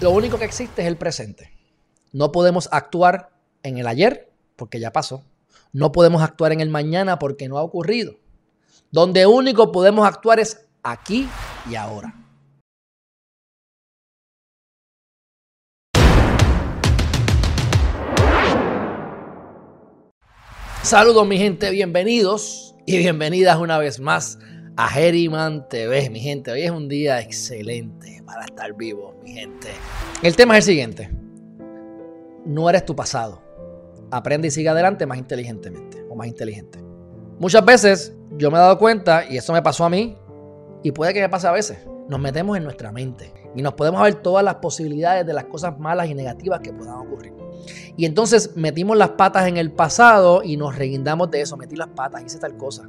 Lo único que existe es el presente. No podemos actuar en el ayer porque ya pasó. No podemos actuar en el mañana porque no ha ocurrido. Donde único podemos actuar es aquí y ahora. Saludos mi gente, bienvenidos y bienvenidas una vez más a Geriman TV, mi gente. Hoy es un día excelente para estar vivo, mi gente. El tema es el siguiente. No eres tu pasado. Aprende y sigue adelante más inteligentemente o más inteligente. Muchas veces yo me he dado cuenta, y eso me pasó a mí, y puede que me pase a veces, nos metemos en nuestra mente y nos podemos ver todas las posibilidades de las cosas malas y negativas que puedan ocurrir. Y entonces metimos las patas en el pasado y nos reguindamos de eso, metí las patas, hice tal cosa.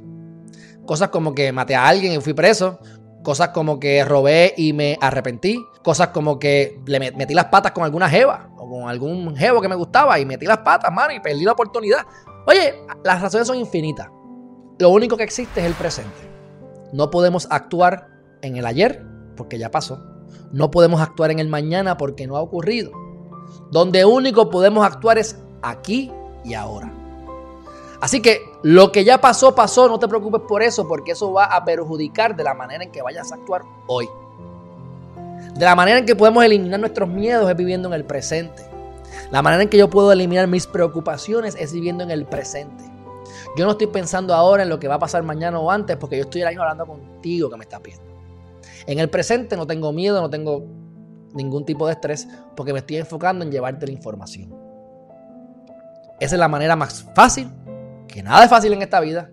Cosas como que maté a alguien y fui preso. Cosas como que robé y me arrepentí. Cosas como que le metí las patas con alguna jeva o con algún jevo que me gustaba y metí las patas, mano, y perdí la oportunidad. Oye, las razones son infinitas. Lo único que existe es el presente. No podemos actuar en el ayer porque ya pasó. No podemos actuar en el mañana porque no ha ocurrido. Donde único podemos actuar es aquí y ahora. Así que lo que ya pasó, pasó, no te preocupes por eso, porque eso va a perjudicar de la manera en que vayas a actuar hoy. De la manera en que podemos eliminar nuestros miedos es viviendo en el presente. La manera en que yo puedo eliminar mis preocupaciones es viviendo en el presente. Yo no estoy pensando ahora en lo que va a pasar mañana o antes, porque yo estoy ahí hablando contigo que me estás viendo. En el presente no tengo miedo, no tengo ningún tipo de estrés, porque me estoy enfocando en llevarte la información. Esa es la manera más fácil que nada es fácil en esta vida,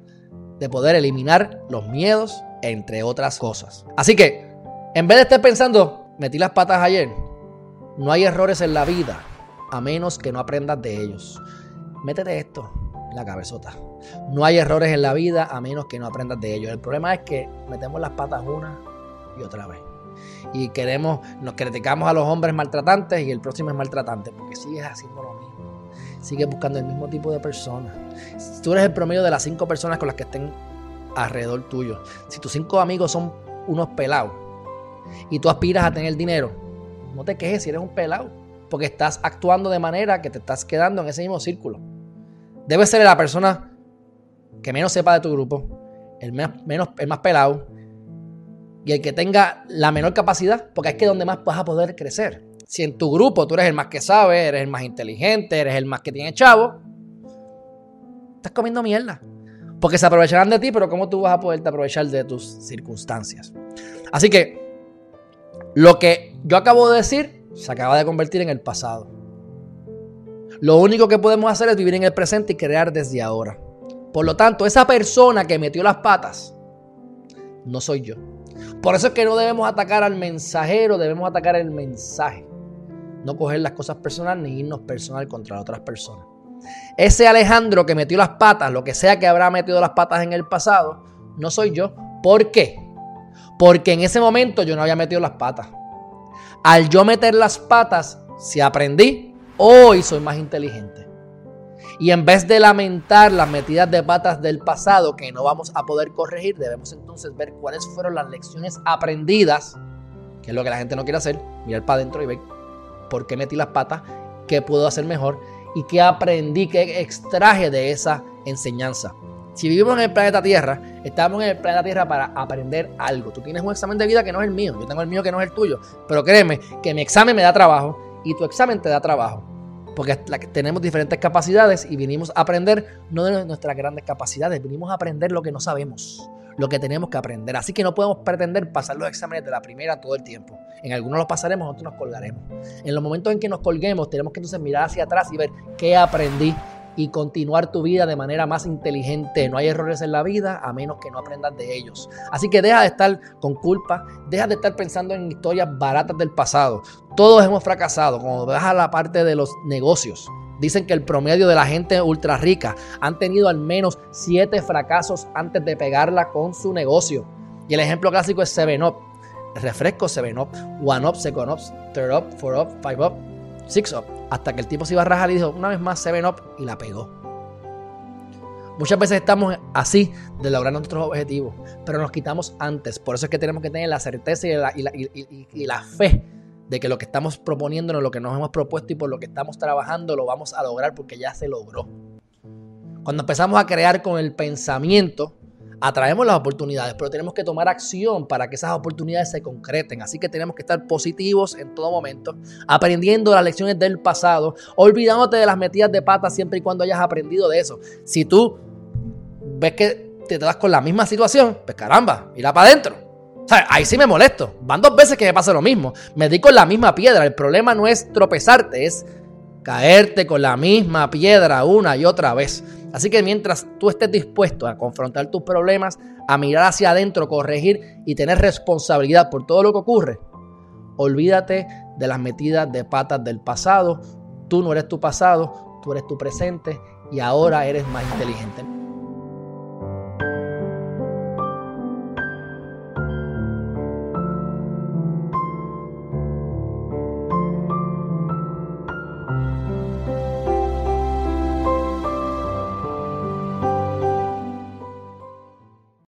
de poder eliminar los miedos, entre otras cosas. Así que, en vez de estar pensando, metí las patas ayer, no hay errores en la vida, a menos que no aprendas de ellos. Métete esto en la cabezota. No hay errores en la vida a menos que no aprendas de ellos. El problema es que metemos las patas una y otra vez. Y queremos, nos criticamos a los hombres maltratantes y el próximo es maltratante porque sigues haciendo lo mismo sigue buscando el mismo tipo de personas. Si tú eres el promedio de las cinco personas con las que estén alrededor tuyo, si tus cinco amigos son unos pelados y tú aspiras a tener dinero, no te quejes si eres un pelado, porque estás actuando de manera que te estás quedando en ese mismo círculo. Debes ser la persona que menos sepa de tu grupo, el, menos, el más pelado y el que tenga la menor capacidad, porque es que donde más vas a poder crecer. Si en tu grupo tú eres el más que sabe, eres el más inteligente, eres el más que tiene chavo, estás comiendo mierda. Porque se aprovecharán de ti, pero ¿cómo tú vas a poderte aprovechar de tus circunstancias? Así que lo que yo acabo de decir se acaba de convertir en el pasado. Lo único que podemos hacer es vivir en el presente y crear desde ahora. Por lo tanto, esa persona que metió las patas no soy yo. Por eso es que no debemos atacar al mensajero, debemos atacar el mensaje no coger las cosas personales ni irnos personal contra otras personas. Ese Alejandro que metió las patas, lo que sea que habrá metido las patas en el pasado, no soy yo. ¿Por qué? Porque en ese momento yo no había metido las patas. Al yo meter las patas, si aprendí, hoy soy más inteligente. Y en vez de lamentar las metidas de patas del pasado que no vamos a poder corregir, debemos entonces ver cuáles fueron las lecciones aprendidas, que es lo que la gente no quiere hacer, mirar para adentro y ver por qué metí las patas, qué puedo hacer mejor y qué aprendí, qué extraje de esa enseñanza. Si vivimos en el planeta Tierra, estamos en el planeta Tierra para aprender algo. Tú tienes un examen de vida que no es el mío, yo tengo el mío que no es el tuyo, pero créeme que mi examen me da trabajo y tu examen te da trabajo. Porque tenemos diferentes capacidades y vinimos a aprender no de nuestras grandes capacidades, vinimos a aprender lo que no sabemos lo que tenemos que aprender. Así que no podemos pretender pasar los exámenes de la primera todo el tiempo. En algunos los pasaremos, en otros nos colgaremos. En los momentos en que nos colguemos, tenemos que entonces mirar hacia atrás y ver qué aprendí y continuar tu vida de manera más inteligente. No hay errores en la vida a menos que no aprendas de ellos. Así que deja de estar con culpa, deja de estar pensando en historias baratas del pasado. Todos hemos fracasado. Cuando vas a la parte de los negocios, Dicen que el promedio de la gente ultra rica han tenido al menos siete fracasos antes de pegarla con su negocio. Y el ejemplo clásico es 7-Up. Refresco 7-Up, 1-Up, 2-Up, 3-Up, 4-Up, 5-Up, 6-Up. Hasta que el tipo se iba a rajar y dijo una vez más 7-Up y la pegó. Muchas veces estamos así de lograr nuestros objetivos, pero nos quitamos antes. Por eso es que tenemos que tener la certeza y la, y la fe de que lo que estamos proponiéndonos, lo que nos hemos propuesto y por lo que estamos trabajando, lo vamos a lograr porque ya se logró. Cuando empezamos a crear con el pensamiento, atraemos las oportunidades, pero tenemos que tomar acción para que esas oportunidades se concreten. Así que tenemos que estar positivos en todo momento, aprendiendo las lecciones del pasado, olvidándote de las metidas de pata siempre y cuando hayas aprendido de eso. Si tú ves que te das con la misma situación, pues caramba, mira para adentro. Ahí sí me molesto. Van dos veces que me pasa lo mismo. Me di con la misma piedra. El problema no es tropezarte, es caerte con la misma piedra una y otra vez. Así que mientras tú estés dispuesto a confrontar tus problemas, a mirar hacia adentro, corregir y tener responsabilidad por todo lo que ocurre, olvídate de las metidas de patas del pasado. Tú no eres tu pasado, tú eres tu presente y ahora eres más inteligente.